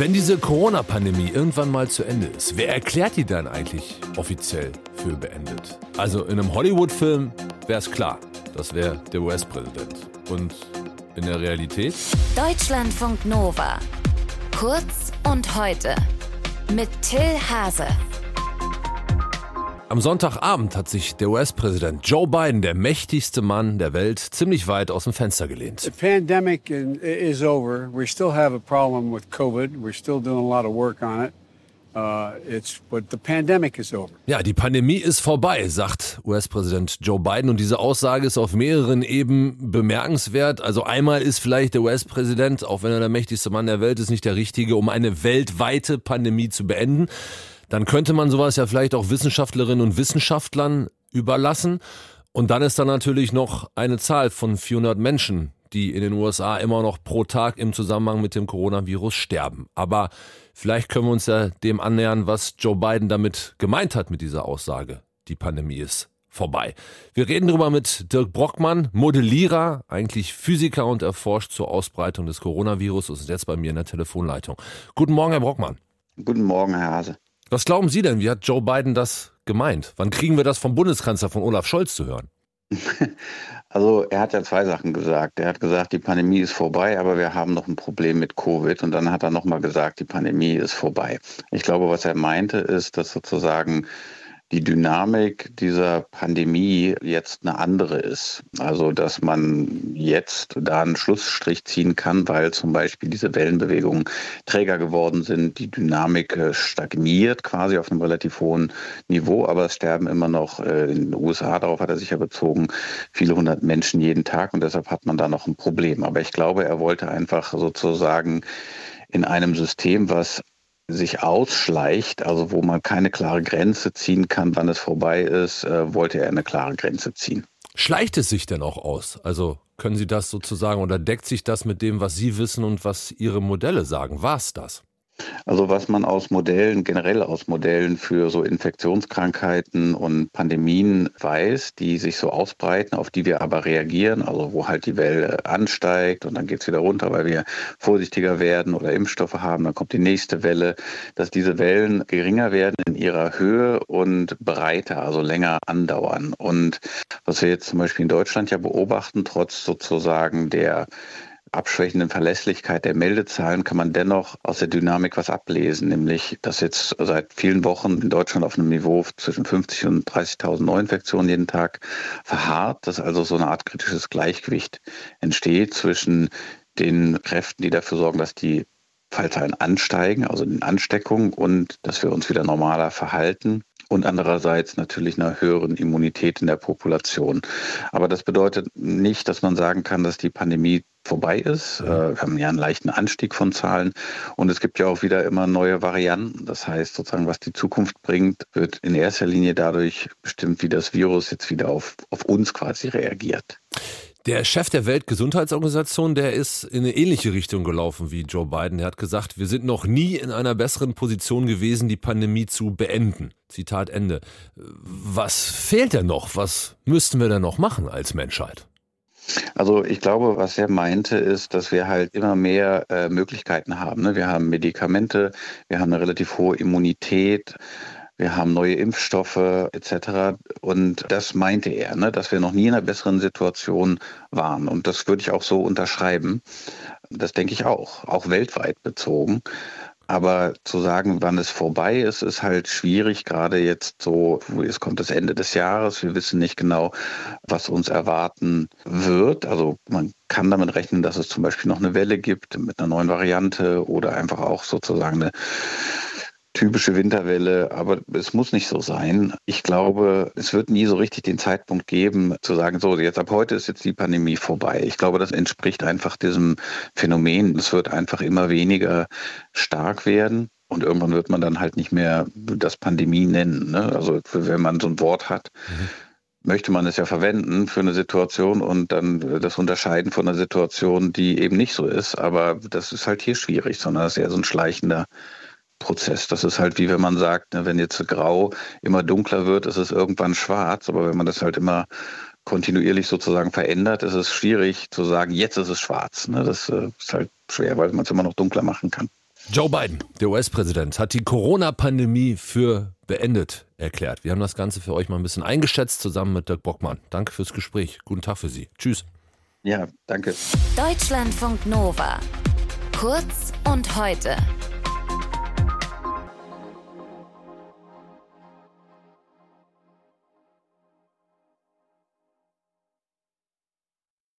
Wenn diese Corona-Pandemie irgendwann mal zu Ende ist, wer erklärt die dann eigentlich offiziell für beendet? Also in einem Hollywood-Film wäre es klar, das wäre der US-Präsident. Und in der Realität? Deutschlandfunk Nova. Kurz und heute. Mit Till Hase. Am Sonntagabend hat sich der US-Präsident Joe Biden, der mächtigste Mann der Welt, ziemlich weit aus dem Fenster gelehnt. The pandemic is over. We still have a problem with COVID. We're still doing a lot of work on it. Uh, it's, but the pandemic is over. Ja, die Pandemie ist vorbei, sagt US-Präsident Joe Biden. Und diese Aussage ist auf mehreren Ebenen bemerkenswert. Also einmal ist vielleicht der US-Präsident, auch wenn er der mächtigste Mann der Welt ist, nicht der Richtige, um eine weltweite Pandemie zu beenden dann könnte man sowas ja vielleicht auch Wissenschaftlerinnen und Wissenschaftlern überlassen. Und dann ist da natürlich noch eine Zahl von 400 Menschen, die in den USA immer noch pro Tag im Zusammenhang mit dem Coronavirus sterben. Aber vielleicht können wir uns ja dem annähern, was Joe Biden damit gemeint hat mit dieser Aussage. Die Pandemie ist vorbei. Wir reden darüber mit Dirk Brockmann, Modellierer, eigentlich Physiker und erforscht zur Ausbreitung des Coronavirus und ist jetzt bei mir in der Telefonleitung. Guten Morgen, Herr Brockmann. Guten Morgen, Herr Hase. Was glauben Sie denn? Wie hat Joe Biden das gemeint? Wann kriegen wir das vom Bundeskanzler von Olaf Scholz zu hören? Also er hat ja zwei Sachen gesagt. Er hat gesagt, die Pandemie ist vorbei, aber wir haben noch ein Problem mit Covid. Und dann hat er nochmal gesagt, die Pandemie ist vorbei. Ich glaube, was er meinte, ist, dass sozusagen die Dynamik dieser Pandemie jetzt eine andere ist. Also, dass man jetzt da einen Schlussstrich ziehen kann, weil zum Beispiel diese Wellenbewegungen träger geworden sind. Die Dynamik äh, stagniert quasi auf einem relativ hohen Niveau, aber es sterben immer noch äh, in den USA, darauf hat er sich ja bezogen, viele hundert Menschen jeden Tag und deshalb hat man da noch ein Problem. Aber ich glaube, er wollte einfach sozusagen in einem System, was sich ausschleicht, also wo man keine klare Grenze ziehen kann, wann es vorbei ist, äh, wollte er eine klare Grenze ziehen. Schleicht es sich denn auch aus? Also können Sie das sozusagen oder deckt sich das mit dem, was Sie wissen und was Ihre Modelle sagen? War es das? Also was man aus Modellen, generell aus Modellen für so Infektionskrankheiten und Pandemien weiß, die sich so ausbreiten, auf die wir aber reagieren, also wo halt die Welle ansteigt und dann geht es wieder runter, weil wir vorsichtiger werden oder Impfstoffe haben, dann kommt die nächste Welle, dass diese Wellen geringer werden in ihrer Höhe und breiter, also länger andauern. Und was wir jetzt zum Beispiel in Deutschland ja beobachten, trotz sozusagen der abschwächenden Verlässlichkeit der Meldezahlen kann man dennoch aus der Dynamik was ablesen, nämlich dass jetzt seit vielen Wochen in Deutschland auf einem Niveau zwischen 50 und 30.000 Neuinfektionen jeden Tag verharrt, dass also so eine Art kritisches Gleichgewicht entsteht zwischen den Kräften, die dafür sorgen, dass die Fallzahlen ansteigen, also den Ansteckungen und dass wir uns wieder normaler verhalten und andererseits natürlich einer höheren Immunität in der Population. Aber das bedeutet nicht, dass man sagen kann, dass die Pandemie vorbei ist. Äh, wir haben ja einen leichten Anstieg von Zahlen und es gibt ja auch wieder immer neue Varianten. Das heißt sozusagen, was die Zukunft bringt, wird in erster Linie dadurch bestimmt, wie das Virus jetzt wieder auf, auf uns quasi reagiert. Der Chef der Weltgesundheitsorganisation, der ist in eine ähnliche Richtung gelaufen wie Joe Biden. Er hat gesagt, wir sind noch nie in einer besseren Position gewesen, die Pandemie zu beenden. Zitat Ende. Was fehlt denn noch? Was müssten wir denn noch machen als Menschheit? Also ich glaube, was er meinte, ist, dass wir halt immer mehr äh, Möglichkeiten haben. Ne? Wir haben Medikamente, wir haben eine relativ hohe Immunität wir haben neue Impfstoffe etc. Und das meinte er, ne, dass wir noch nie in einer besseren Situation waren. Und das würde ich auch so unterschreiben. Das denke ich auch, auch weltweit bezogen. Aber zu sagen, wann es vorbei ist, ist halt schwierig, gerade jetzt so, es kommt das Ende des Jahres, wir wissen nicht genau, was uns erwarten wird. Also man kann damit rechnen, dass es zum Beispiel noch eine Welle gibt mit einer neuen Variante oder einfach auch sozusagen eine typische Winterwelle, aber es muss nicht so sein. Ich glaube, es wird nie so richtig den Zeitpunkt geben, zu sagen, so, jetzt ab heute ist jetzt die Pandemie vorbei. Ich glaube, das entspricht einfach diesem Phänomen. Es wird einfach immer weniger stark werden. Und irgendwann wird man dann halt nicht mehr das Pandemie nennen. Ne? Also wenn man so ein Wort hat, mhm. möchte man es ja verwenden für eine Situation und dann das unterscheiden von einer Situation, die eben nicht so ist. Aber das ist halt hier schwierig, sondern das ist eher so ein schleichender Prozess. Das ist halt wie wenn man sagt, ne, wenn jetzt grau immer dunkler wird, ist es irgendwann schwarz. Aber wenn man das halt immer kontinuierlich sozusagen verändert, ist es schwierig zu sagen, jetzt ist es schwarz. Ne? Das äh, ist halt schwer, weil man es immer noch dunkler machen kann. Joe Biden, der US-Präsident, hat die Corona-Pandemie für beendet erklärt. Wir haben das Ganze für euch mal ein bisschen eingeschätzt, zusammen mit Dirk Bockmann. Danke fürs Gespräch. Guten Tag für Sie. Tschüss. Ja, danke. Deutschlandfunk Nova. Kurz und heute.